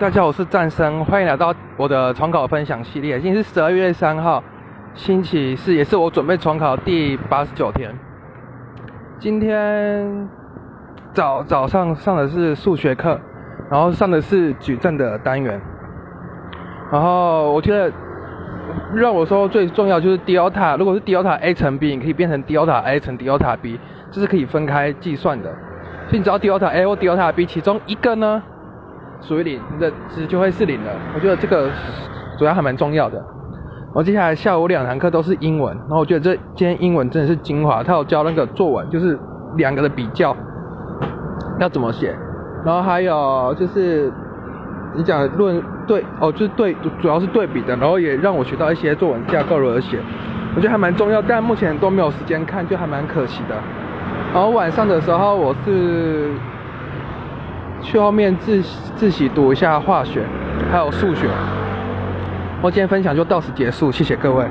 大家好，我是战生，欢迎来到我的重考分享系列。今天是十二月三号，星期四，也是我准备重考第八十九天。今天早早上上的是数学课，然后上的是矩阵的单元。然后我觉得让我说最重要就是 delta，如果是 delta a 乘 b，你可以变成 delta a 乘 delta b，这是可以分开计算的。所以你知道 delta a 或 delta b 其中一个呢？属于零，你的值就会是零了。我觉得这个主要还蛮重要的。然后接下来下午两堂课都是英文，然后我觉得这今天英文真的是精华。他有教那个作文，就是两个的比较要怎么写，然后还有就是你讲论对哦，就是对，主要是对比的，然后也让我学到一些作文架构如何写，我觉得还蛮重要。但目前都没有时间看，就还蛮可惜的。然后晚上的时候我是。去后面自自习读一下化学，还有数学。我今天分享就到此结束，谢谢各位。